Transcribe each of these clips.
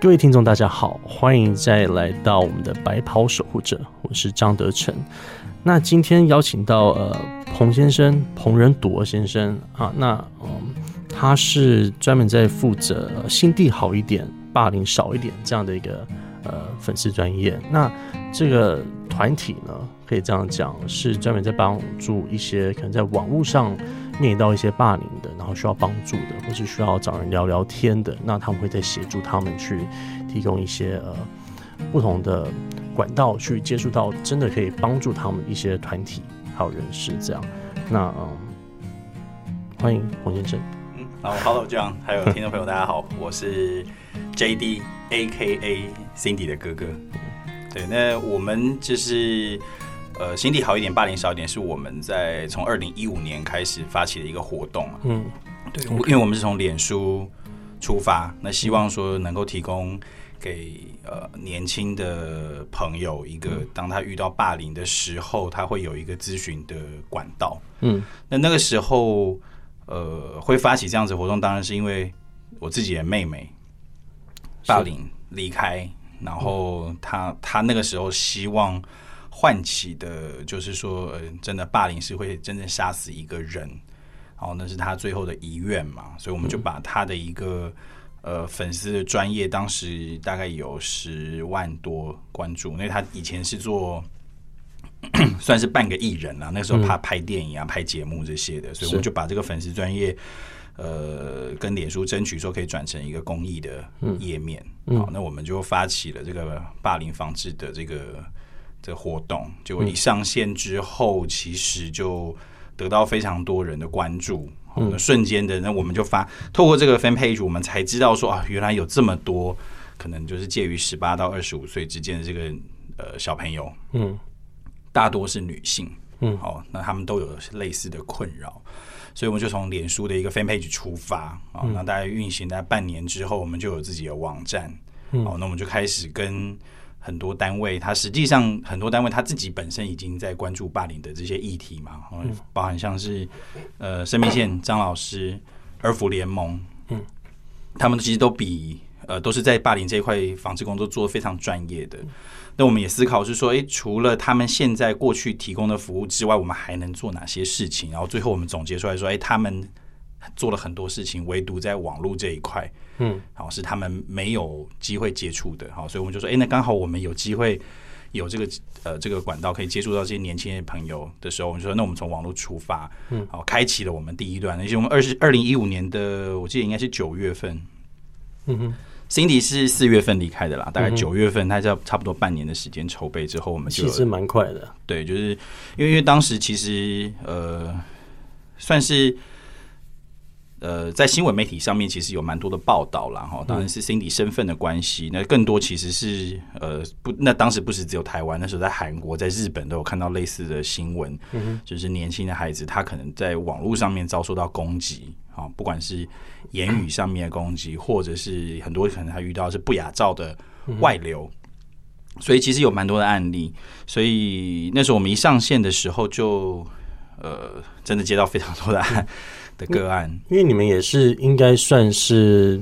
各位听众，大家好，欢迎再来到我们的白袍守护者，我是张德成。那今天邀请到呃彭先生，彭仁铎先生啊，那嗯，他是专门在负责心地好一点，霸凌少一点这样的一个呃粉丝专业。那这个团体呢，可以这样讲，是专门在帮助一些可能在网络上面临到一些霸凌的，然后需要帮助的，或是需要找人聊聊天的，那他们会在协助他们去提供一些呃不同的管道去接触到真的可以帮助他们一些团体还有人士这样。那嗯，欢迎洪先生。嗯，好，Hello John，还有听众朋友，大家好，我是 JD A.K.A. Cindy 的哥哥。对，那我们就是呃，心地好一点，霸凌少一点，是我们在从二零一五年开始发起的一个活动啊。嗯，对，因为我们是从脸书出发，那希望说能够提供给呃年轻的朋友一个，当他遇到霸凌的时候，他会有一个咨询的管道。嗯，那那个时候呃会发起这样子活动，当然是因为我自己的妹妹霸凌离开。然后他他那个时候希望唤起的，就是说，呃，真的霸凌是会真正杀死一个人，然后那是他最后的遗愿嘛，所以我们就把他的一个呃粉丝的专业，当时大概有十万多关注，因为他以前是做 算是半个艺人啊，那时候他拍电影啊、拍节目这些的，所以我们就把这个粉丝专业。呃，跟脸书争取说可以转成一个公益的页面，好，那我们就发起了这个霸凌防治的这个这活动。结果一上线之后，其实就得到非常多人的关注，那瞬间的，那我们就发透过这个 fan page，我们才知道说啊，原来有这么多可能就是介于十八到二十五岁之间的这个呃小朋友，嗯，大多是女性，嗯，好，那他们都有类似的困扰。所以我们就从脸书的一个 fan page 出发啊，那大概运行在半年之后，我们就有自己的网站。好，那我们就开始跟很多单位，他实际上很多单位他自己本身已经在关注霸凌的这些议题嘛，包含像是呃生命线张老师、儿福联盟，嗯，他们其实都比呃都是在霸凌这一块防治工作做的非常专业的。那我们也思考是说，诶，除了他们现在过去提供的服务之外，我们还能做哪些事情？然后最后我们总结出来说，诶，他们做了很多事情，唯独在网络这一块，嗯，好是他们没有机会接触的，好，所以我们就说，诶，那刚好我们有机会有这个呃这个管道可以接触到这些年轻的朋友的时候，我们就说，那我们从网络出发，嗯，好，开启了我们第一段。而且我们二十二零一五年的，我记得应该是九月份，嗯哼。Cindy 是四月份离开的啦，大概九月份，他就要差不多半年的时间筹备之后，我们就其实蛮快的。对，就是因为因为当时其实呃，算是呃在新闻媒体上面其实有蛮多的报道啦。哈。当然是 Cindy 身份的关系，那更多其实是呃不，那当时不是只有台湾，那时候在韩国、在日本都有看到类似的新闻，就是年轻的孩子他可能在网络上面遭受到攻击啊，不管是言语上面的攻击，或者是很多可能他遇到是不雅照的外流。所以其实有蛮多的案例，所以那时候我们一上线的时候，就呃真的接到非常多的案的个案，因为你们也是应该算是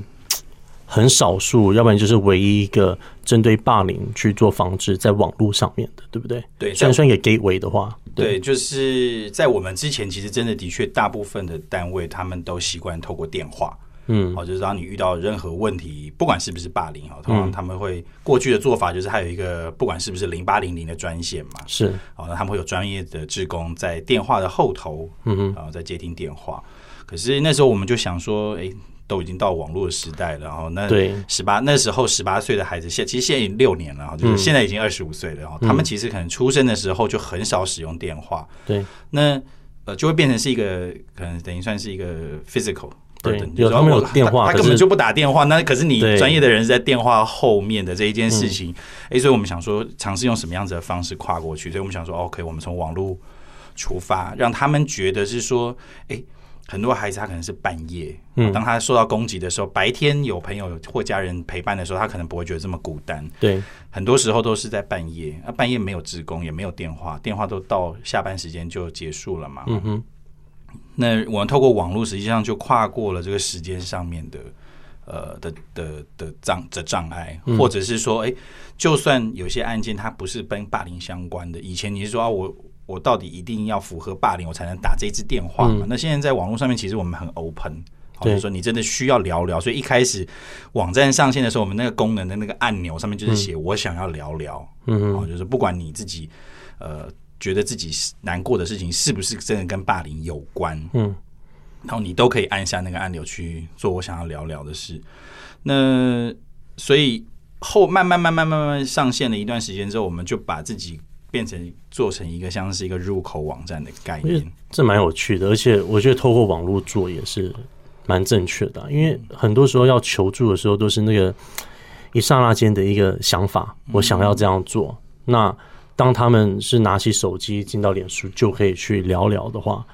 很少数，要不然就是唯一一个针对霸凌去做防治在网络上面的，对不对？对，算算一个 gateway 的话，对，就是在我们之前，其实真的的确大部分的单位他们都习惯透过电话。嗯，好，就是当你遇到任何问题，不管是不是霸凌，哈，通常他们会过去的做法就是还有一个，不管是不是零八零零的专线嘛，是，好，那他们会有专业的职工在电话的后头，嗯嗯，然后在接听电话。可是那时候我们就想说，哎，都已经到网络的时代了，然后那十八那时候十八岁的孩子，现其实现在已经六年了，就是现在已经二十五岁了，然后他们其实可能出生的时候就很少使用电话，对，那呃就会变成是一个可能等于算是一个 physical。对，有他们有电话，他根本就不打电话。那可是你专业的人是在电话后面的这一件事情，哎，所以我们想说尝试用什么样子的方式跨过去。所以我们想说，OK，我们从网络出发，让他们觉得是说，哎，很多孩子他可能是半夜，嗯，当他受到攻击的时候，白天有朋友或家人陪伴的时候，他可能不会觉得这么孤单。对，很多时候都是在半夜，啊，半夜没有职工，也没有电话，电话都到下班时间就结束了嘛。嗯哼。那我们透过网络，实际上就跨过了这个时间上面的呃的的的障的障碍，或者是说，哎，就算有些案件它不是跟霸凌相关的，以前你是说啊，我我到底一定要符合霸凌我才能打这支电话嘛？那现在在网络上面，其实我们很 open，就是说你真的需要聊聊，所以一开始网站上线的时候，我们那个功能的那个按钮上面就是写我想要聊聊，嗯，哦，就是不管你自己呃觉得自己难过的事情是不是真的跟霸凌有关，嗯。然后你都可以按下那个按钮去做我想要聊聊的事。那所以后慢慢慢慢慢慢上线了一段时间之后，我们就把自己变成做成一个像是一个入口网站的概念。这蛮有趣的，而且我觉得透过网络做也是蛮正确的。因为很多时候要求助的时候，都是那个一刹那间的一个想法，我想要这样做。那当他们是拿起手机进到脸书就可以去聊聊的话。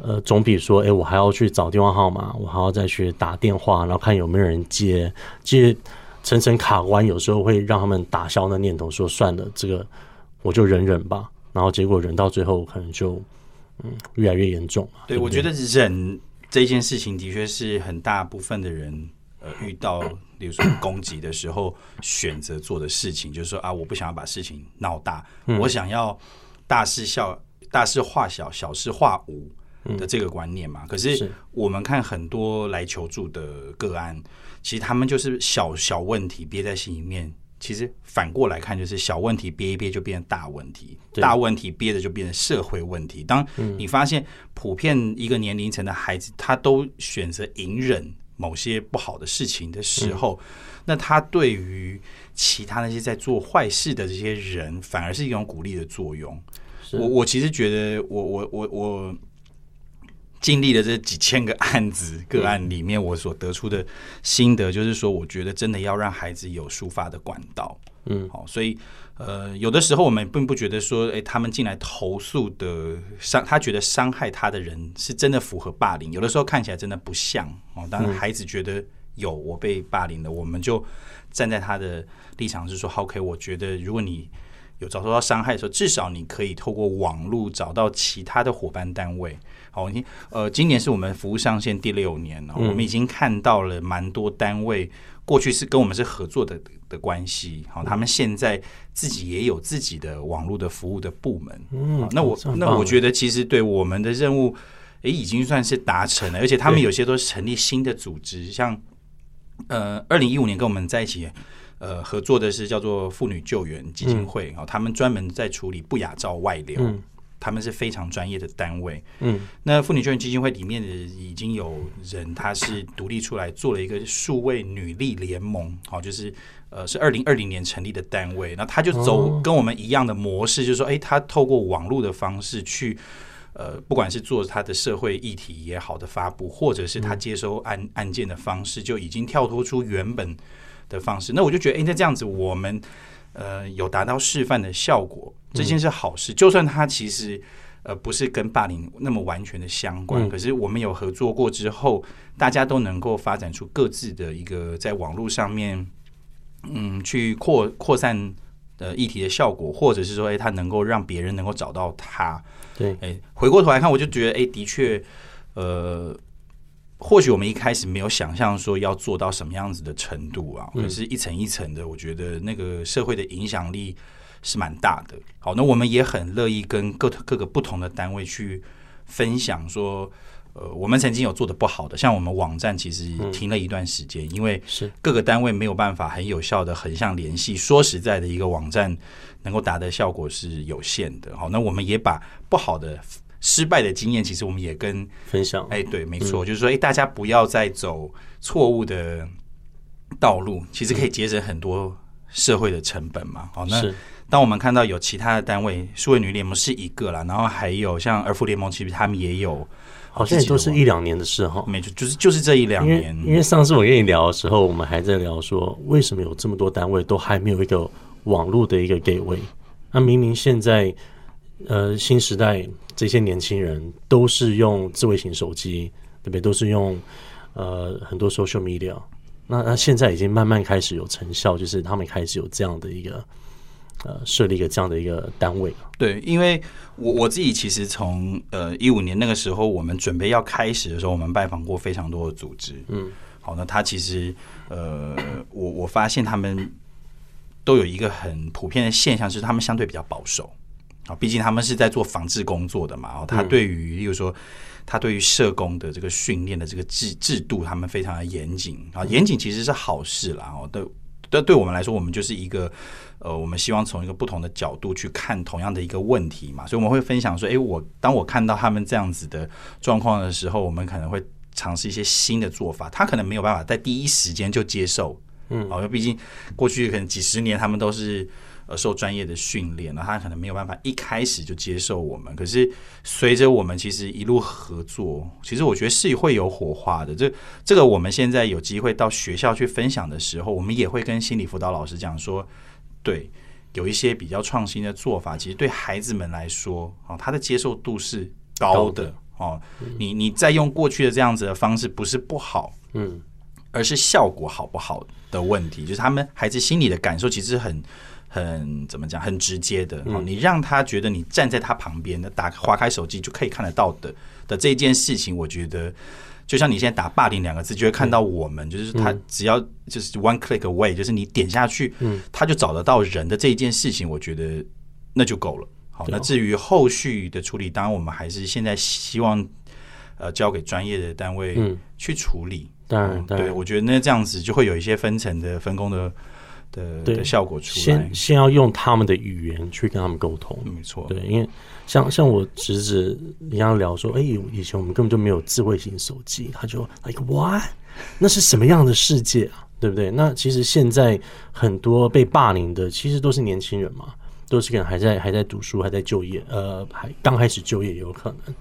呃，总比说，哎，我还要去找电话号码，我还要再去打电话，然后看有没有人接，接层层卡关，有时候会让他们打消那念头，说算了，这个我就忍忍吧。然后结果忍到最后，可能就嗯越来越严重对，我觉得忍这件事情的确是很大部分的人呃遇到，比如说攻击的时候选择做的事情，就是说啊，我不想要把事情闹大，我想要大事小大事化小，小事化无。的这个观念嘛，可是我们看很多来求助的个案，其实他们就是小小问题憋在心里面。其实反过来看，就是小问题憋一憋就变成大问题，大问题憋着就变成社会问题。当你发现普遍一个年龄层的孩子，他都选择隐忍某些不好的事情的时候，那他对于其他那些在做坏事的这些人，反而是一种鼓励的作用。我我其实觉得，我我我我。经历了这几千个案子个案里面，我所得出的心得就是说，我觉得真的要让孩子有抒发的管道。嗯，好，所以呃，有的时候我们并不觉得说，哎，他们进来投诉的伤，他觉得伤害他的人是真的符合霸凌。有的时候看起来真的不像哦。当然，孩子觉得有我被霸凌了，我们就站在他的立场是说，OK，我觉得如果你有遭受到伤害的时候，至少你可以透过网络找到其他的伙伴单位。好，你呃，今年是我们服务上线第六年了，我们已经看到了蛮多单位过去是跟我们是合作的的关系，好，他们现在自己也有自己的网络的服务的部门。嗯，那我那我觉得其实对我们的任务，诶，已经算是达成了，而且他们有些都是成立新的组织，像呃，二零一五年跟我们在一起呃合作的是叫做妇女救援基金会，哦，他们专门在处理不雅照外流。他们是非常专业的单位，嗯，那妇女救援基金会里面的已经有人，他是独立出来做了一个数位女力联盟，好，就是呃是二零二零年成立的单位，那他就走跟我们一样的模式，就是说，哎，他透过网络的方式去，呃，不管是做他的社会议题也好的发布，或者是他接收案案件的方式，就已经跳脱出原本的方式，那我就觉得，哎，那这样子我们。呃，有达到示范的效果，这件事好事。就算它其实呃不是跟霸凌那么完全的相关，可是我们有合作过之后，大家都能够发展出各自的一个在网络上面，嗯，去扩扩散的议题的效果，或者是说，哎，他能够让别人能够找到他。对，哎，回过头来看，我就觉得，哎，的确，呃。或许我们一开始没有想象说要做到什么样子的程度啊，可是一层一层的，我觉得那个社会的影响力是蛮大的。好，那我们也很乐意跟各各个不同的单位去分享说，呃，我们曾经有做的不好的，像我们网站其实停了一段时间，因为是各个单位没有办法很有效的横向联系。说实在的，一个网站能够达的效果是有限的。好，那我们也把不好的。失败的经验，其实我们也跟分享。哎，对，没错，就是说，哎，大家不要再走错误的道路，其实可以节省很多社会的成本嘛。好，那当我们看到有其他的单位，数位女联盟是一个啦，然后还有像儿福联盟，其实他们也有，好像也都是一两年的事哈。没错，就是就是这一两年。因为上次我跟你聊的时候，我们还在聊说，为什么有这么多单位都还没有一个网络的一个给位？那明明现在。呃，新时代这些年轻人都是用智慧型手机，对不对？都是用呃很多 social media。那那现在已经慢慢开始有成效，就是他们开始有这样的一个呃设立一个这样的一个单位。对，因为我我自己其实从呃一五年那个时候，我们准备要开始的时候，我们拜访过非常多的组织。嗯。好，那他其实呃，我我发现他们都有一个很普遍的现象，是他们相对比较保守啊，毕竟他们是在做防治工作的嘛。哦，他对于，例如说，他对于社工的这个训练的这个制制度，他们非常的严谨啊，严谨其实是好事啦。哦，对，但，对我们来说，我们就是一个呃，我们希望从一个不同的角度去看同样的一个问题嘛，所以我们会分享说，哎，我当我看到他们这样子的状况的时候，我们可能会尝试一些新的做法。他可能没有办法在第一时间就接受。嗯，因为毕竟过去可能几十年他们都是呃受专业的训练，那他可能没有办法一开始就接受我们。可是随着我们其实一路合作，其实我觉得是会有火花的。这这个我们现在有机会到学校去分享的时候，我们也会跟心理辅导老师讲说，对，有一些比较创新的做法，其实对孩子们来说，哦，他的接受度是高的哦。你你再用过去的这样子的方式，不是不好，嗯。而是效果好不好的问题，就是他们孩子心里的感受其实很很怎么讲，很直接的。你让他觉得你站在他旁边，的打划开手机就可以看得到的的这件事情，我觉得就像你现在打“霸凌”两个字，就会看到我们，就是他只要就是 one click away，就是你点下去，他就找得到人的这一件事情，我觉得那就够了。好，那至于后续的处理，当然我们还是现在希望呃交给专业的单位去处理。当然，对，我觉得那这样子就会有一些分层的分工的的的效果出来。先先要用他们的语言去跟他们沟通，没错。对，因为像像我侄子一样聊说，哎，以前我们根本就没有智慧型手机，他就 like what？那是什么样的世界啊？对不对？那其实现在很多被霸凌的，其实都是年轻人嘛，都是可能还在还在读书，还在就业，呃，还刚开始就业有可能。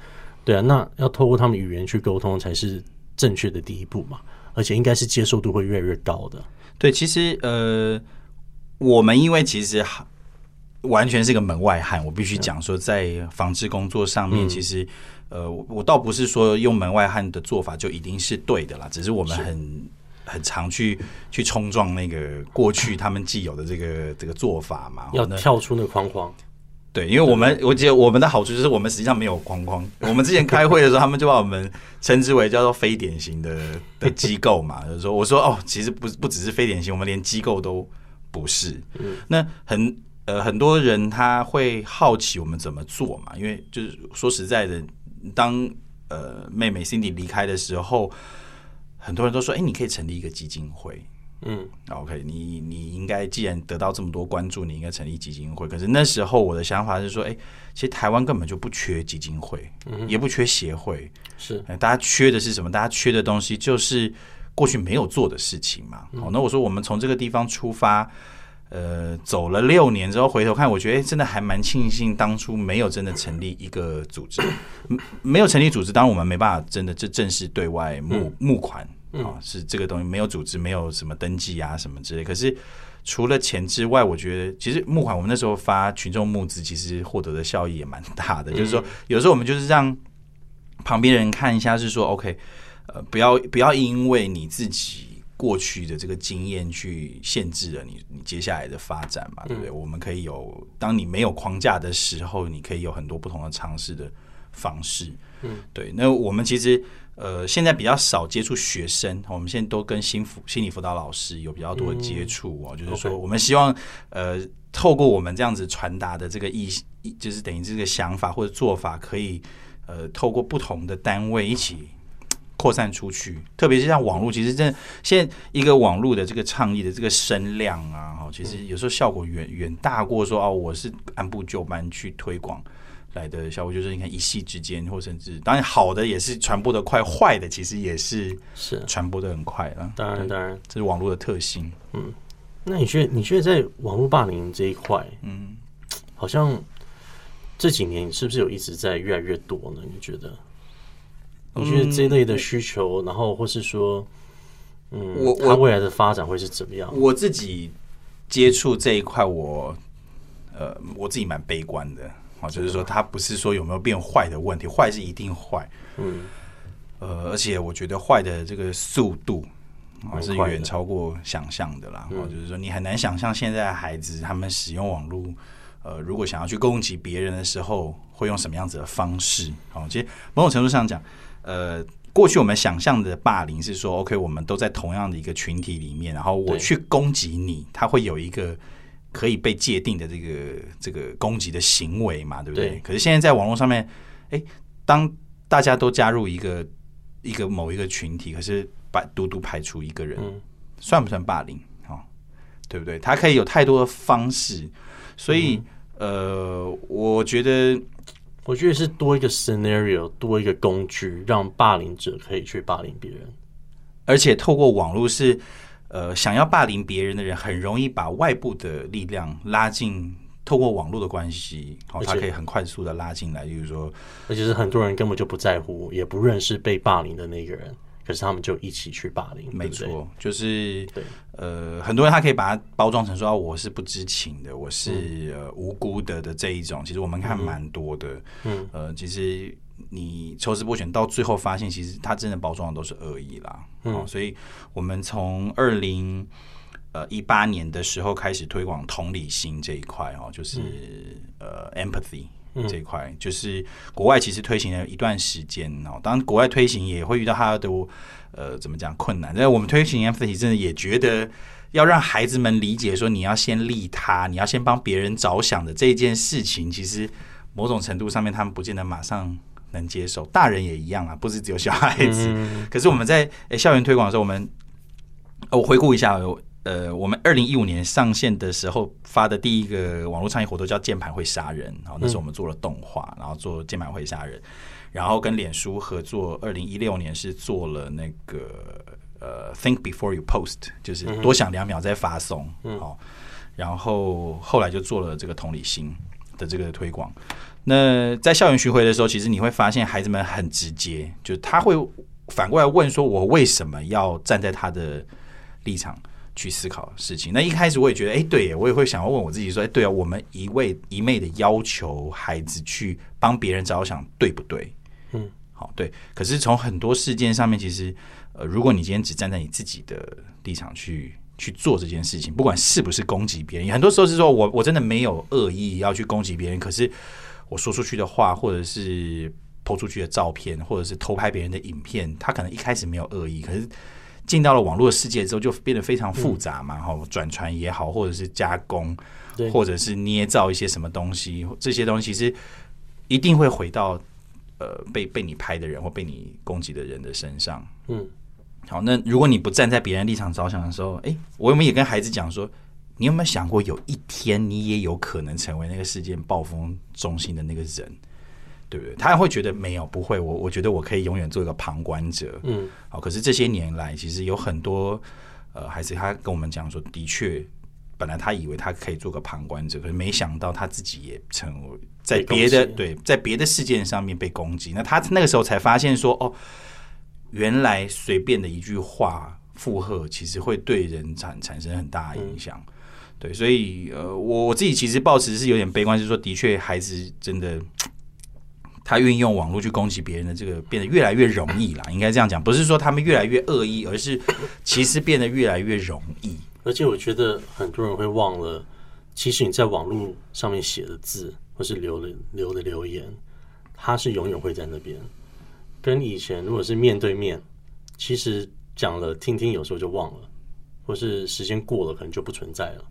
对啊，那要透过他们语言去沟通才是。正确的第一步嘛，而且应该是接受度会越来越高的。对，其实呃，我们因为其实完全是个门外汉，我必须讲说，在防治工作上面，其实呃，我倒不是说用门外汉的做法就一定是对的啦，只是我们很很常去去冲撞那个过去他们既有的这个这个做法嘛，要跳出那个框框。对，因为我们我觉得我们的好处就是我们实际上没有框框。我们之前开会的时候，他们就把我们称之为叫做非典型的的机构嘛。就是说，我说哦，其实不不只是非典型，我们连机构都不是。那很呃很多人他会好奇我们怎么做嘛？因为就是说实在的，当呃妹妹 Cindy 离开的时候，很多人都说，哎，你可以成立一个基金会。嗯，OK，你你应该既然得到这么多关注，你应该成立基金会。可是那时候我的想法是说，哎，其实台湾根本就不缺基金会，也不缺协会，是，大家缺的是什么？大家缺的东西就是过去没有做的事情嘛。好，那我说我们从这个地方出发，呃，走了六年之后回头看，我觉得真的还蛮庆幸当初没有真的成立一个组织，没有成立组织，当然我们没办法真的这正式对外募募款。啊，是这个东西没有组织，没有什么登记啊，什么之类。可是除了钱之外，我觉得其实募款，我们那时候发群众募资，其实获得的效益也蛮大的。就是说，有时候我们就是让旁边人看一下，是说 OK，呃，不要不要因为你自己过去的这个经验去限制了你你接下来的发展嘛，对不对？我们可以有，当你没有框架的时候，你可以有很多不同的尝试的方式。嗯，对。那我们其实。呃，现在比较少接触学生，我们现在都跟心辅心理辅导老师有比较多的接触哦。就是说，我们希望呃，透过我们这样子传达的这个意，就是等于这个想法或者做法，可以呃，透过不同的单位一起扩散出去。特别是像网络，其实这现在一个网络的这个倡议的这个声量啊，哈，其实有时候效果远远大过说哦，我是按部就班去推广。来的效果就是，你看一夕之间，或甚至当然好的也是传播的快，坏的其实也是是传播的很快了。当然，当然这是网络的特性。嗯，那你觉得你觉得在网络霸凌这一块，嗯，好像这几年是不是有一直在越来越多呢？你觉得？你觉得这一类的需求，然后或是说，嗯，我它未来的发展会是怎么样？我自己接触这一块，我呃，我自己蛮悲观的。啊，就是说，它不是说有没有变坏的问题，坏是一定坏，嗯，呃，而且我觉得坏的这个速度啊是远超过想象的啦。哦，就是说，你很难想象现在的孩子他们使用网络，呃，如果想要去攻击别人的时候，会用什么样子的方式？哦，其实某种程度上讲，呃，过去我们想象的霸凌是说，OK，我们都在同样的一个群体里面，然后我去攻击你，他会有一个可以被界定的这个这个攻击的行为嘛，对不对？对可是现在在网络上面，哎，当大家都加入一个一个某一个群体，可是把独独排除一个人，嗯算不算霸凌？哦，对不对？他可以有太多的方式，所以、呃，我觉得我觉得是多一个 scenario，多一个工具，让霸凌者可以去霸凌别人。而且透过网络是，呃，想要霸凌别人的人，很容易把外部的力量拉进，透过网络的关系，好、他可以很快速的拉进来。例如说，而且是很多人根本就不在乎，也不认识被霸凌的那个人，可是他们就一起去霸凌，没对对错，就是对呃，很多人他可以把它包装成说、啊我是不知情的，我是、呃无辜的的这一种。其实我们看蛮多的，嗯，呃，其实你抽丝剥茧到最后发现，其实他真的包装的都是恶意啦。嗯哦，所以我们从二零呃一八年的时候开始推广同理心这一块哦，就是、呃 empathy。这一块就是国外其实推行了一段时间哦，当然国外推行也会遇到它的呃怎么讲困难，但是我们推行 empathy 真的也觉得要让孩子们理解说你要先利他，你要先帮别人着想的这一件事情，其实某种程度上面他们不见得马上能接受，大人也一样啊，不是只有小孩子。可是我们在、诶校园推广的时候，我们呃我回顾一下，呃，我们二零一五年上线的时候发的第一个网络倡议活动叫“键盘会杀人”，然后那时候我们做了动画，然后做“键盘会杀人”，然后跟脸书合作，二零一六年是做了那个呃 “Think before you post”，就是多想两秒再发送，好、然后后来就做了这个同理心的这个推广。那在校园巡回的时候，其实你会发现孩子们很直接，就是他会反过来问说：“我为什么要站在他的立场去思考事情？”那一开始我也觉得，哎，对耶，我也会想要问我自己说：“哎，对啊，我们一味一昧的要求孩子去帮别人着想，对不对？”嗯，好，对。可是从很多事件上面，其实呃，如果你今天只站在你自己的立场去去做这件事情，不管是不是攻击别人，很多时候是说我我真的没有恶意要去攻击别人，可是我说出去的话，或者是抛出去的照片，或者是偷拍别人的影片，他可能一开始没有恶意，可是进到了网络世界之后，就变得非常复杂嘛，哈、转传也好，或者是加工，或者是捏造一些什么东西，这些东西其实一定会回到呃被被你拍的人或被你攻击的人的身上。嗯，好，那如果你不站在别人立场着想的时候，诶，我们也跟孩子讲说，你有没有想过，有一天你也有可能成为那个事件暴风中心的那个人，对不对？他会觉得没有，不会，我我觉得我可以永远做一个旁观者。嗯，好，可是这些年来，其实有很多呃还是，他跟我们讲说，的确，本来他以为他可以做个旁观者，可是没想到他自己也成为在别的对在别的事件上面被攻击。那他那个时候才发现说，哦，原来随便的一句话附和，其实会对人产产生很大的影响。对，所以呃，我我自己其实抱持是有点悲观，就是说，的确，孩子真的他运用网络去攻击别人的这个变得越来越容易啦，应该这样讲，不是说他们越来越恶意，而是其实变得越来越容易。而且我觉得很多人会忘了，其实你在网络上面写的字或是留的留的留言，它是永远会在那边。跟以前如果是面对面，其实讲了听听，有时候就忘了，或是时间过了可能就不存在了。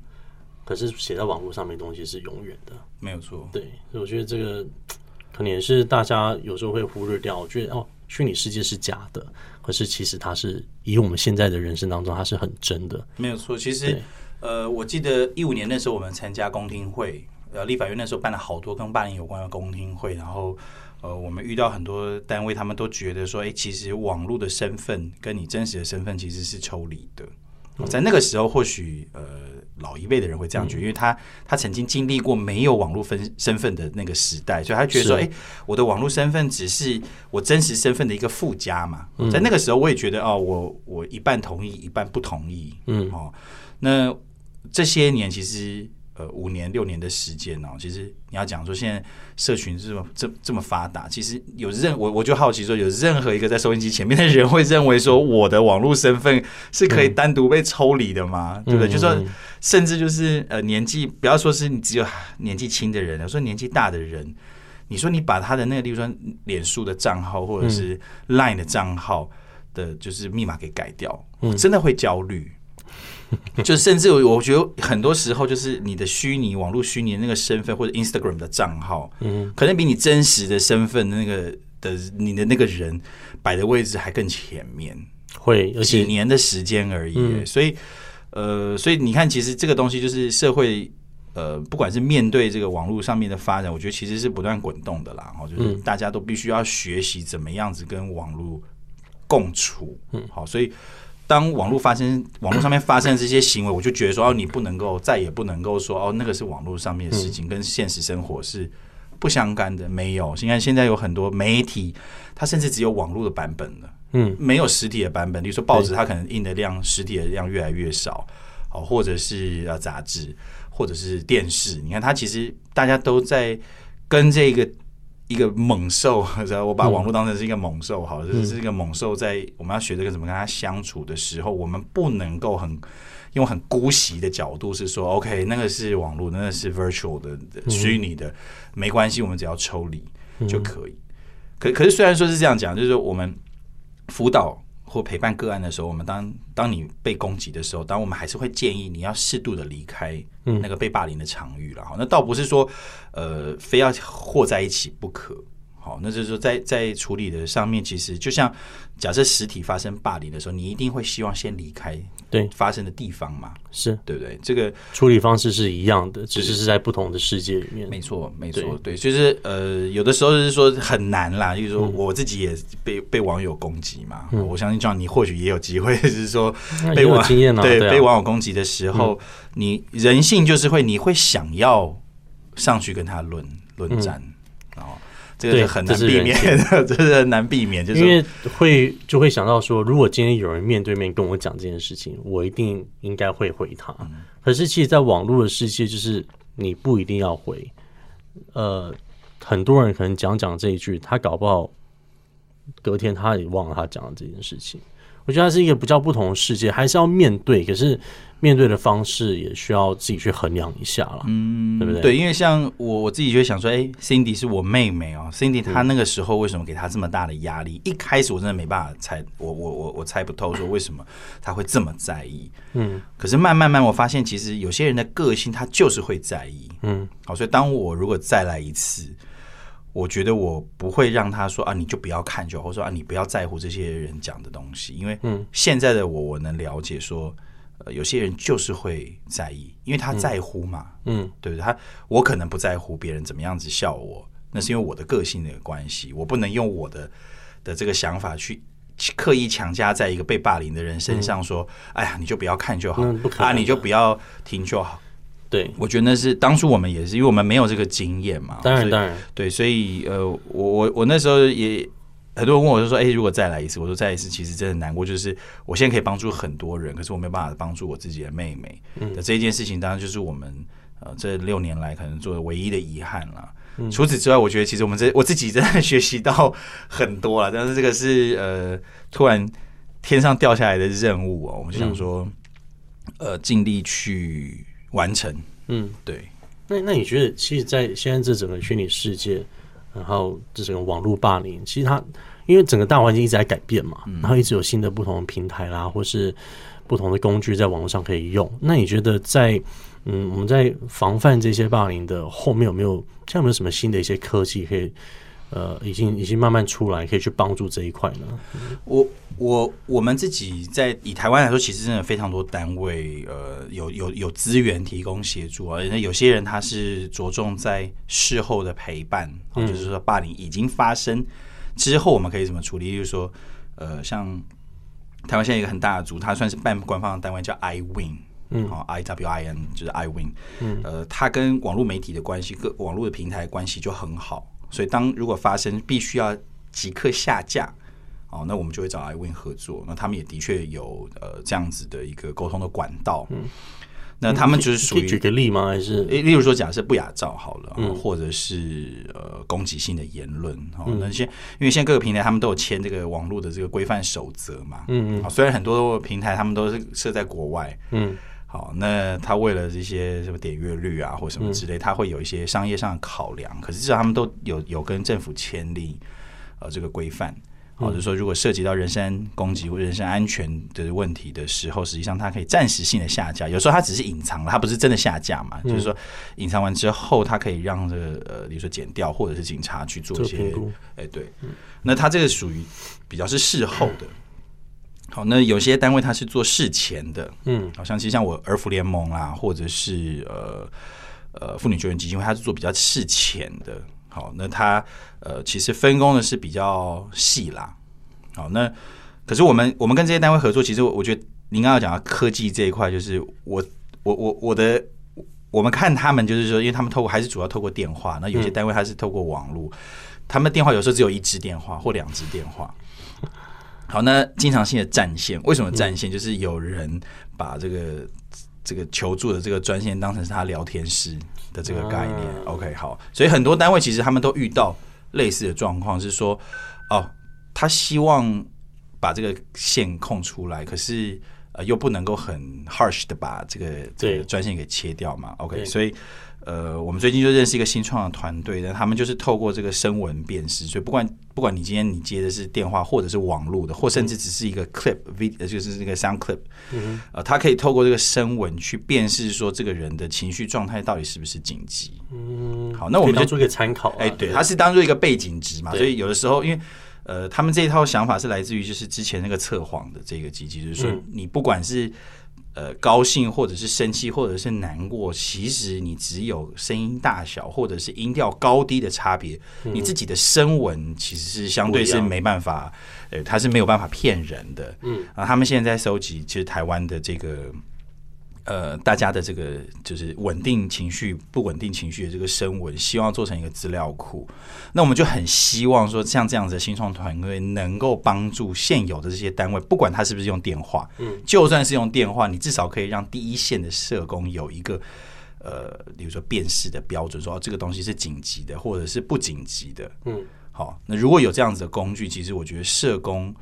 可是写在网络上面的东西是永远的，没有错，对，所以我觉得这个 可能也是大家有时候会忽略掉。我觉得哦，虚拟世界是假的，可是其实它是以我们现在的人生当中，它是很真的。没有错。其实，呃，我记得一五年那时候我们参加公听会，呃，立法院那时候办了好多跟霸凌有关的公听会，然后呃，我们遇到很多单位，他们都觉得说，哎、其实网络的身份跟你真实的身份其实是抽离的。在那个时候，或许呃老一辈的人会这样觉得，因为他他曾经经历过没有网络分身份的那个时代，所以他觉得说，是哎、我的网络身份只是我真实身份的一个附加嘛。在那个时候，我也觉得哦，我我一半同意，一半不同意。嗯哦，那这些年其实呃五年六年的时间哦，其实你要讲说现在社群这么这这么发达，其实有任我我就好奇说，有任何一个在收音机前面的人会认为说我的网络身份是可以单独被抽离的吗？对不对？就说嗯甚至就是呃年纪，不要说是你只有年纪轻的人，有时候年纪大的人。你说你把他的那个，例如说脸书的账号或者是 Line 的账号的，就是密码给改掉，真的会焦虑。就甚至我我觉得很多时候，就是你的虚拟网络虚拟那个身份，或者 Instagram 的账号，嗯，可能比你真实的身份的那个的你的那个人摆的位置还更前面，会几年的时间而已。所以，呃，所以你看，其实这个东西就是社会，呃，不管是面对这个网络上面的发展，我觉得其实是不断滚动的啦。然后就是大家都必须要学习怎么样子跟网络共处。嗯，好，所以。当网络发生，网络上面发生这些行为，我就觉得说，哦，你不能够，再也不能够说，哦，那个是网络上面的事情，跟现实生活是不相干的。没有，你看现在有很多媒体，它甚至只有网络的版本了，嗯，没有实体的版本。比如说报纸，它可能印的量，实体的量越来越少，哦，或者是呃杂志，或者是电视，你看，它其实大家都在跟这个。一个猛兽，然后我把网络当成是一个猛兽，好，这是一个猛兽，在我们要学这个怎么跟它相处的时候，我们不能够很用很姑息的角度，是说，OK，那个是网络，那个是 virtual 的虚拟的，没关系，我们只要抽离就可以。可可是虽然说是这样讲，就是说我们辅导。或陪伴个案的时候，我们当当你被攻击的时候，当我们还是会建议你要适度的离开那个被霸凌的场域了。哈，那倒不是说呃非要和在一起不可。好，那就是说，在在处理的上面，其实就像假设实体发生霸凌的时候，你一定会希望先离开对发生的地方嘛？是对不对？这个处理方式是一样的，只是是在不同的世界里面。没错，没错，对，就是呃，有的时候是说很难啦，就是说我自己也被被网友攻击嘛。我相信这样，你或许也有机会，就是说被网经验对被网友攻击的时候，你人性就是会，你会想要上去跟他论论战。这个是很难避免的，这是很难避免，就是因为会就会想到说，如果今天有人面对面跟我讲这件事情，我一定应该会回他。可是，其实，在网络的世界，就是你不一定要回。呃，很多人可能讲讲这一句，他搞不好隔天他也忘了他讲的这件事情。我觉得它是一个比较不同的世界，还是要面对。可是面对的方式也需要自己去衡量一下了，嗯，对不对？对，因为像我我自己就会想说，哎，Cindy 是我妹妹哦，Cindy 她那个时候为什么给她这么大的压力？一开始我真的没办法猜，我我我我猜不透，说为什么她会这么在意？嗯，可是慢慢慢，我发现其实有些人的个性他就是会在意，嗯，好，所以当我如果再来一次。我觉得我不会让他说啊，你就不要看就，或者说啊，你不要在乎这些人讲的东西，因为现在的我我能了解说，呃，有些人就是会在意，因为他在乎嘛，嗯，对不对？他我可能不在乎别人怎么样子笑我，那是因为我的个性的关系，我不能用我的的这个想法去刻意强加在一个被霸凌的人身上，说，哎呀，你就不要看就好，啊，你就不要听就好。对，我觉得那是当初我们也是，因为我们没有这个经验嘛。当然，当然，对，所以呃，我我我那时候也很多人问我就说，哎，如果再来一次，我说再一次，其实真的难过，就是我现在可以帮助很多人，可是我没有办法帮助我自己的妹妹。嗯，这一件事情当然就是我们呃这六年来可能做的唯一的遗憾了。除此之外，我觉得其实我们这我自己真的学习到很多了，但是这个是呃突然天上掉下来的任务哦，我们就想说，呃，尽力去。完成，嗯，对。那那你觉得，其实，在现在这整个虚拟世界，然后这整个网络霸凌，其实它因为整个大环境一直在改变嘛，然后一直有新的不同的平台啦，或是不同的工具在网络上可以用。那你觉得，在嗯，我们在防范这些霸凌的后面，有没有像有没有什么新的一些科技可以？呃，已经已经慢慢出来，可以去帮助这一块呢。我我我们自己在以台湾来说，其实真的非常多单位，呃，有有有资源提供协助啊。那有些人他是着重在事后的陪伴，就是说霸凌已经发生之后，我们可以怎么处理？就是说，呃，像台湾现在一个很大的组，它算是半官方的单位，叫 I Win，嗯，好，I W I N 就是 I Win，嗯，呃，它跟网络媒体的关系，各网络的平台关系就很好。所以，当如果发生必须要即刻下架，哦，那我们就会找 iWin 合作。那他们也的确有呃这样子的一个沟通的管道。嗯，那他们就是属于举个例吗？还是例如说，假设不雅照好了，或者是呃攻击性的言论，哦，那些因为现在各个平台他们都有签这个网络的这个规范守则嘛。嗯嗯。虽然很多平台他们都是设在国外，嗯。好，那他为了这些什么点阅率啊，或什么之类，他会有一些商业上的考量。可是至少他们都有有跟政府签订呃这个规范。好，就是说，如果涉及到人身攻击或人身安全的问题的时候，实际上它可以暂时性的下架。有时候它只是隐藏了，它不是真的下架嘛？就是说，隐藏完之后，它可以让这个呃，比如说剪掉，或者是警察去做一些哎，对。那它这个属于比较是事后的。好，那有些单位它是做事前的，嗯，好像其实像我儿福联盟啦，或者是呃呃妇女救援基金会，它是做比较事前的。好，那它呃，其实分工的是比较细啦。好，那可是我们我们跟这些单位合作，其实我觉得您刚刚讲到科技这一块，就是我我我我的我们看他们就是说，因为他们透过还是主要透过电话，那有些单位还是透过网络，他们电话有时候只有一支电话或两支电话。好，那经常性的占线，为什么占线？就是有人把这个这个求助的这个专线当成是他聊天室。的这个概念，OK，好，所以很多单位其实他们都遇到类似的状况，是说，哦，他希望把这个线空出来，可是呃又不能够很 harsh 的把这个这个专线给切掉嘛，OK，所以。呃，我们最近就认识一个新创的团队，那他们就是透过这个声纹辨识，所以不管不管你今天你接的是电话，或者是网络的，或甚至只是一个 clip video，就是那个 sound clip，嗯，呃，它可以透过这个声纹去辨识说这个人的情绪状态到底是不是紧急。嗯，好，那我们就做一个参考。哎，对，它是当做一个背景值嘛，所以有的时候，因为呃，他们这一套想法是来自于就是之前那个测谎的这个机器，就是说你不管是。呃，高兴或者是生气或者是难过，其实你只有声音大小或者是音调高低的差别，你自己的声纹其实是相对是没办法，呃，它是没有办法骗人的。嗯，啊，他们现在在收集，其实台湾的这个。呃，大家的这个就是稳定情绪、不稳定情绪的这个声纹，希望做成一个资料库。那我们就很希望说，像这样子的新创团队能够帮助现有的这些单位，不管他是不是用电话，嗯，就算是用电话，你至少可以让第一线的社工有一个呃，比如说辨识的标准，说这个东西是紧急的，或者是不紧急的。嗯，好，那如果有这样子的工具，其实我觉得社工。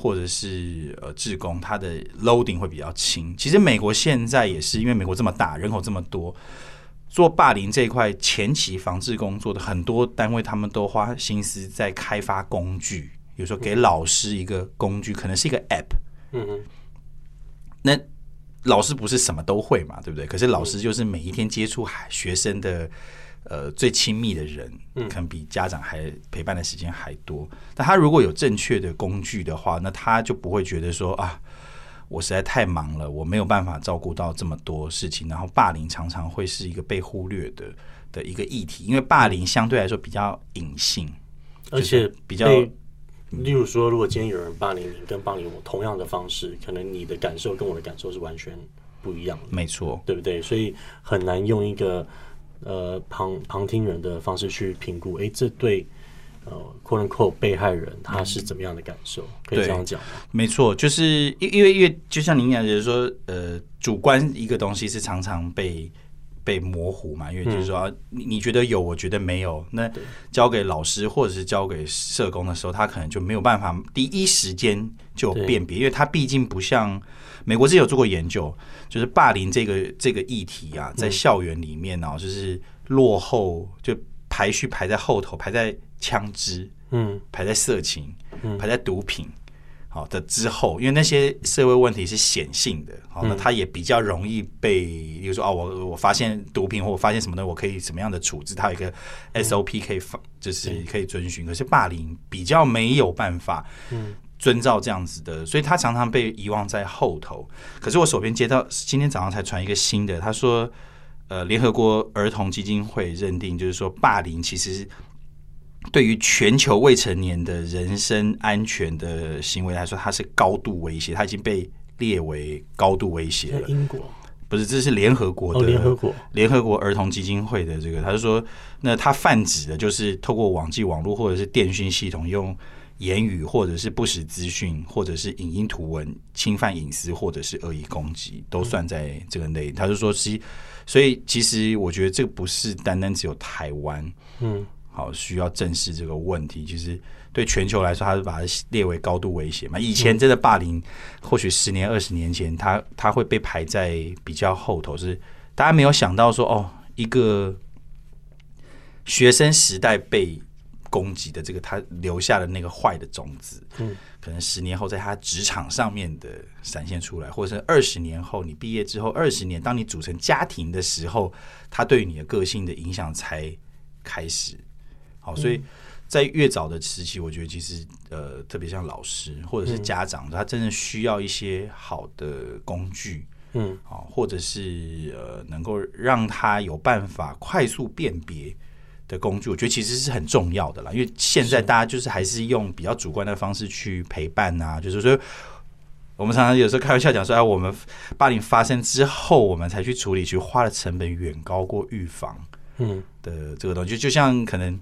或者是呃，志工，它的 loading 会比较轻。其实美国现在也是，因为美国这么大，人口这么多，做霸凌这一块前期防治工作的很多单位，他们都花心思在开发工具。比如说给老师一个工具，可能是一个 app。嗯嗯。那老师不是什么都会嘛，对不对？可是老师就是每一天接触学生的。呃，最亲密的人，可能比家长还陪伴的时间还多。但他如果有正确的工具的话，那他就不会觉得说啊，我实在太忙了，我没有办法照顾到这么多事情。然后霸凌常常会是一个被忽略的的一个议题，因为霸凌相对来说比较隐性，而且比较，例如说，如果今天有人霸凌你，跟霸凌我同样的方式，可能你的感受跟我的感受是完全不一样的，没错，对不对？所以很难用一个。呃，旁旁听人的方式去评估，哎，这对呃，quote unquote 被害人他是怎么样的感受？可以这样讲吗？没错，就是因因为因为就像您讲，就是说，呃，主观一个东西是常常被被模糊嘛，因为就是说，你你觉得有，我觉得没有，那交给老师或者是交给社工的时候，他可能就没有办法第一时间就辨别，因为他毕竟不像。美国是有做过研究，就是霸凌这个这个议题啊，在校园里面呢，就是落后，就排序排在后头，排在枪支，嗯，排在色情，嗯，排在毒品，好的之后，因为那些社会问题是显性的，好，那他也比较容易被，比如说哦，我我发现毒品或我发现什么的，我可以什么样的处置，它有一个 SOP 可以放，就是可以遵循。可是霸凌比较没有办法，嗯。遵照这样子的，所以他常常被遗忘在后头。可是我手边接到今天早上才传一个新的，他说，呃，联合国儿童基金会认定，就是说霸凌其实对于全球未成年的人身安全的行为来说，它是高度威胁，它已经被列为高度威胁了。英国不是，这是联合国的联合国联合国儿童基金会的这个，他就说，那他泛指的就是透过网际网络或者是电讯系统用。言语或者是不实资讯，或者是影音图文侵犯隐私，或者是恶意攻击，都算在这个内。他就说，其所以其实我觉得这个不是单单只有台湾，嗯，好需要正视这个问题。其实对全球来说，它是把它列为高度威胁嘛。以前真的霸凌，或许十年、二十年前，它它会被排在比较后头，是大家没有想到说，哦，一个学生时代被攻击的这个，他留下的那个坏的种子，嗯，可能十年后在他职场上面的闪现出来，或者是二十年后你毕业之后，二十年当你组成家庭的时候，他对你的个性的影响才开始。好，所以在越早的时期，我觉得其实呃，特别像老师或者是家长，他真的需要一些好的工具，嗯，啊，或者是呃，能够让他有办法快速辨别的工具，我觉得其实是很重要的啦。因为现在大家就是还是用比较主观的方式去陪伴啊，就是说，我们常常有时候开玩笑讲说，哎，我们霸凌发生之后，我们才去处理，其实花的成本远高过预防嗯。的这个东西。就就像可能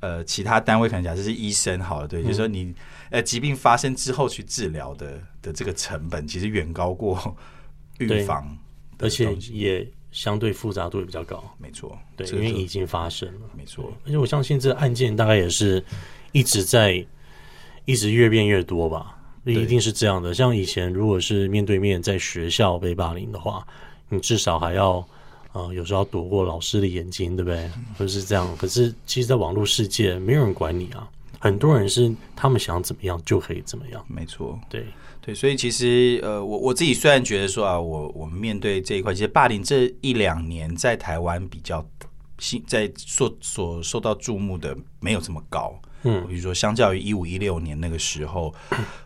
呃，其他单位可能假设是医生好了，对，就是说你呃疾病发生之后去治疗的的这个成本，其实远高过预防而且也相对复杂度也比较高，没错，对，因为已经发生了。没错，而且我相信这个案件大概也是一直在一直越变越多吧，一定是这样的。像以前如果是面对面在学校被霸凌的话，你至少还要呃有时候要躲过老师的眼睛，对不对？或者是这样。可是其实，在网络世界，没有人管你啊。很多人是他们想怎么样就可以怎么样，没错，对，对，所以其实呃，我我自己虽然觉得说啊，我我们面对这一块，其实霸凌这一两年在台湾比较新，在所所受到注目的没有这么高，嗯比如说相较于一五一六年那个时候，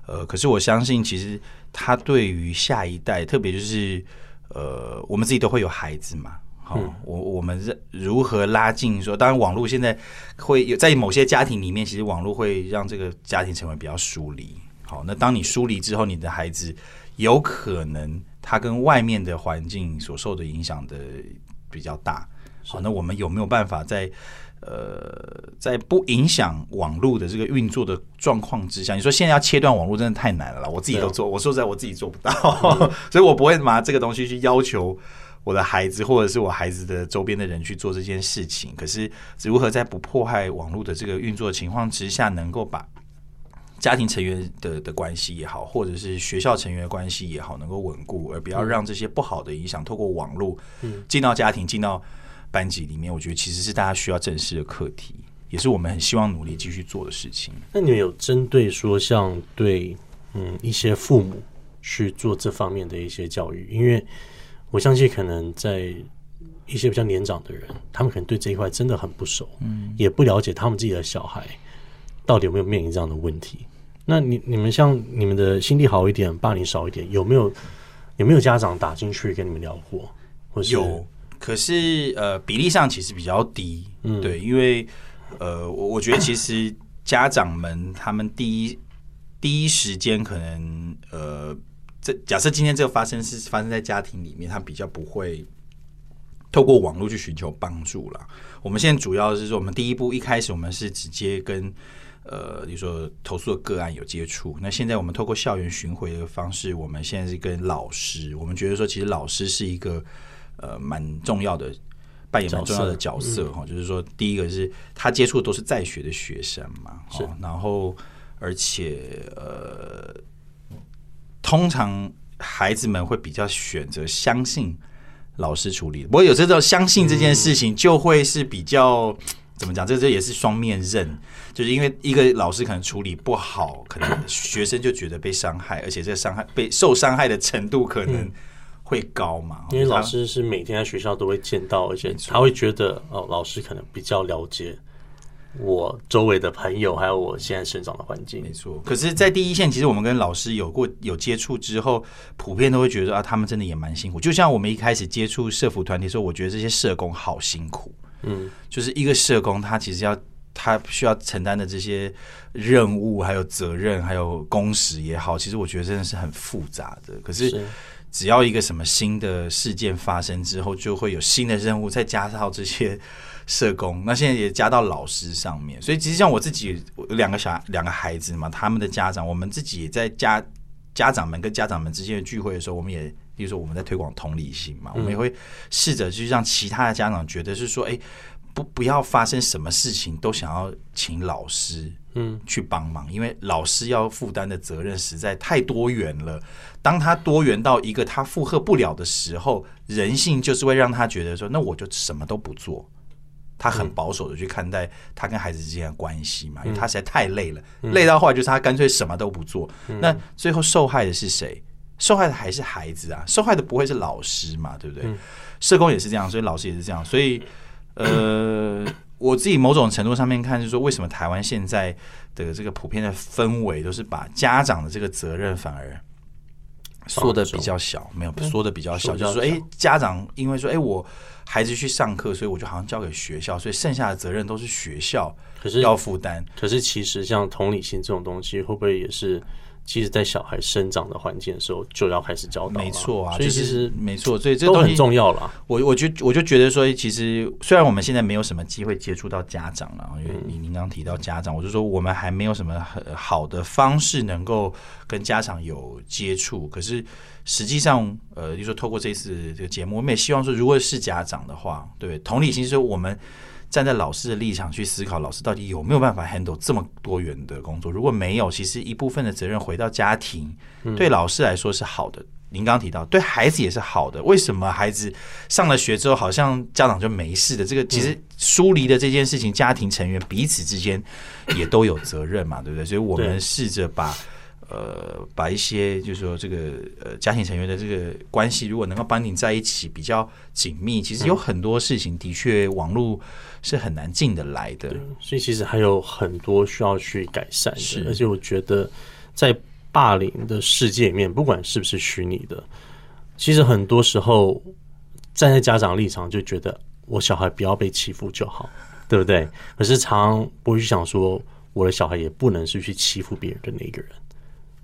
呃，可是我相信其实他对于下一代，特别就是呃，我们自己都会有孩子嘛。好，我我们是如何拉近说？当然，网络现在会有在某些家庭里面，其实网络会让这个家庭成为比较疏离。好，那当你疏离之后，你的孩子有可能他跟外面的环境所受的影响的比较大。好，那我们有没有办法在呃在不影响网络的这个运作的状况之下？你说现在要切断网络真的太难了啦，我自己都做，我说实在我自己做不到，所以我不会拿这个东西去要求。我的孩子，或者是我孩子的周边的人去做这件事情，可是如何在不破坏网络的这个运作的情况之下，能够把家庭成员的的关系也好，或者是学校成员的关系也好，能够稳固，而不要让这些不好的影响透过网络进到家庭、进到班级里面。我觉得其实是大家需要正视的课题，也是我们很希望努力继续做的事情。那你们有针对说像对嗯一些父母去做这方面的一些教育？因为我相信可能在一些比较年长的人，他们可能对这一块真的很不熟，嗯，也不了解他们自己的小孩到底有没有面临这样的问题。那你你们像你们的心地好一点，霸凌少一点，有没有有没有家长打进去跟你们聊过？或是有，可是呃比例上其实比较低，嗯对，因为呃我我觉得其实家长们他们第一第一时间可能呃这假设今天这个发生是发生在家庭里面，他比较不会透过网络去寻求帮助了。我们现在主要是说，我们第一步一开始我们是直接跟呃，比如说投诉的个案有接触。那现在我们透过校园巡回的方式，我们现在是跟老师，我们觉得说，其实老师是一个呃蛮重要的。扮演蛮重要的角色哈，就是说，第一个是他接触的都是在学的学生嘛，是哦然后而且呃，通常孩子们会比较选择相信老师处理。不过有这种相信这件事情，就会是比较怎么讲？这这也是双面刃，就是因为一个老师可能处理不好，可能学生就觉得被伤害，而且这个伤害被受伤害的程度可能会高嘛。因为老师是每天在学校都会见到，而且他会觉得哦，老师可能比较了解我周围的朋友，还有我现在生长的环境没。错，可是，在第一线，其实我们跟老师有过有接触之后，普遍都会觉得啊，他们真的也蛮辛苦。就像我们一开始接触社服团体的时候，我觉得这些社工好辛苦。嗯，就是一个社工，他其实要他需要承担的这些任务，还有责任，还有工时也好，其实我觉得真的是很复杂的。可是是只要一个什么新的事件发生之后，就会有新的任务，再加上这些社工，那现在也加到老师上面。所以其实像我自己我有两个小孩两个孩子嘛，他们的家长，我们自己也在家家长们跟家长们之间的聚会的时候，我们也比如说我们在推广同理心嘛，我们也会试着去让其他的家长觉得是说，哎。不不要发生什么事情都想要请老师嗯去帮忙，因为老师要负担的责任实在太多元了。当他多元到一个他负荷不了的时候，人性就是会让他觉得说，那我就什么都不做。他很保守的去看待他跟孩子之间的关系嘛，因为他实在太累了，累到后来就是他干脆什么都不做。那最后受害的是谁？受害的还是孩子啊，受害的不会是老师嘛，对不对？社工也是这样，所以老师也是这样，所以呃，我自己某种程度上面看，就是说为什么台湾现在的这个普遍的氛围都是把家长的这个责任反而说的比较小，没有说的比较小，就是说，哎，家长因为说，哎，我孩子去上课，所以我就好像交给学校，所以剩下的责任都是学校可是要负担。可是其实像同理心这种东西，会不会也是，其实在小孩生长的环境的时候就要开始教导了？没错啊，所以其实没错，所以这都很重要了。我我就我就觉得说，其实虽然我们现在没有什么机会接触到家长了，因为您您刚提到家长，我就说我们还没有什么很好的方式能够跟家长有接触。可是实际上，呃，就说透过这次这个节目，我们也希望说，如果是家长的话，对同理心，就是我们站在老师的立场去思考，老师到底有没有办法 handle 这么多元的工作？如果没有，其实一部分的责任回到家庭，对老师来说是好的。您刚刚提到，对孩子也是好的。为什么孩子上了学之后，好像家长就没事的？这个其实疏离的这件事情，家庭成员彼此之间也都有责任嘛，对不对？所以我们试着把呃把一些就是说这个呃家庭成员的这个关系，如果能够帮你在一起比较紧密，其实有很多事情的确网络是很难进得来的。所以其实还有很多需要去改善是的，而且我觉得在霸凌的世界里面，不管是不是虚拟的，其实很多时候站在家长立场就觉得我小孩不要被欺负就好，对不对？可是常常不会去想说，我的小孩也不能是去欺负别人的那一个人。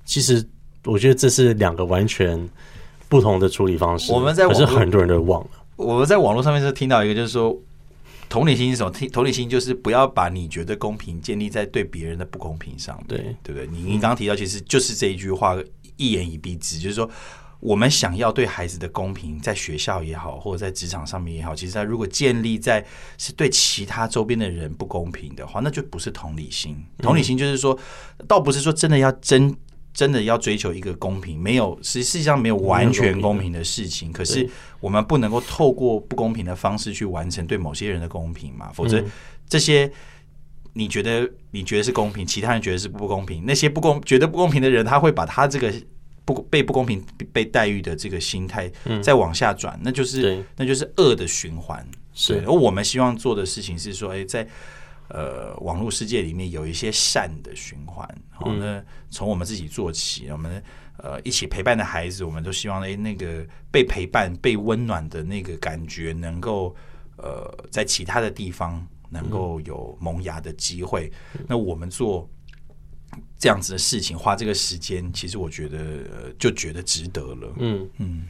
其实我觉得这是两个完全不同的处理方式。我们在可是很多人都忘了。我们在网络上面是听到一个，就是说同理心是什么？同同理心就是不要把你觉得公平建立在对别人的不公平上，对对不对？你你刚刚提到，其实就是这一句话一言以蔽之，就是说。我们想要对孩子的公平，在学校也好，或者在职场上面也好，其实他如果建立在是对其他周边的人不公平的话，那就不是同理心。同理心就是说，倒不是说真的要真真的要追求一个公平，没有实实际上没有完全公平的事情，可是我们不能够透过不公平的方式去完成对某些人的公平嘛，否则这些。你觉得你觉得是公平，其他人觉得是不公平。那些不公觉得不公平的人，他会把他这个不被不公平被待遇的这个心态再往下转，那就是那就是恶的循环。是而我们希望做的事情是说，哎，在呃网络世界里面有一些善的循环。好，那从我们自己做起，我们呃一起陪伴的孩子，我们都希望哎那个被陪伴、被温暖的那个感觉，能够呃在其他的地方能够有萌芽的机会。那我们做。这样子的事情，花这个时间，其实我觉得、呃就觉得值得了。嗯嗯，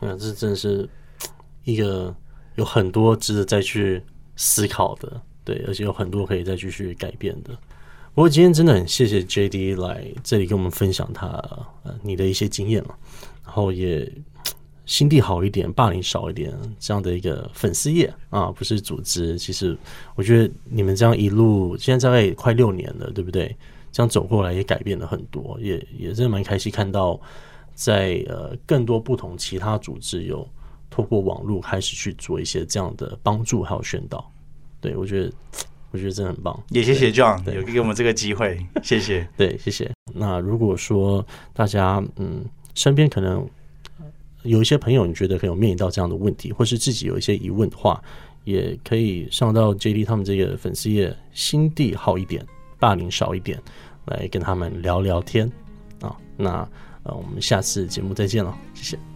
嗯，这真的是一个有很多值得再去思考的，对，而且有很多可以再继续改变的。不过今天真的很谢谢 J D 来这里跟我们分享他呃你的一些经验了，然后也心地好一点，霸凌少一点这样的一个粉丝业啊，不是组织。其实我觉得你们这样一路，现在大概也快六年了，对不对？这样走过来也改变了很多，也也真的蛮开心看到。在呃更多不同其他组织有透过网络开始去做一些这样的帮助还有宣导，对我觉得我觉得真的很棒，也谢谢 John 对有给我们这个机会，谢谢。对，谢谢。那如果说大家嗯身边可能有一些朋友，你觉得可能有面临到这样的问题，或是自己有一些疑问的话，也可以上到 JD 他们这个粉丝页，心地好一点，霸凌少一点，来跟他们聊聊天啊。那呃，我们下次节目再见了，谢谢。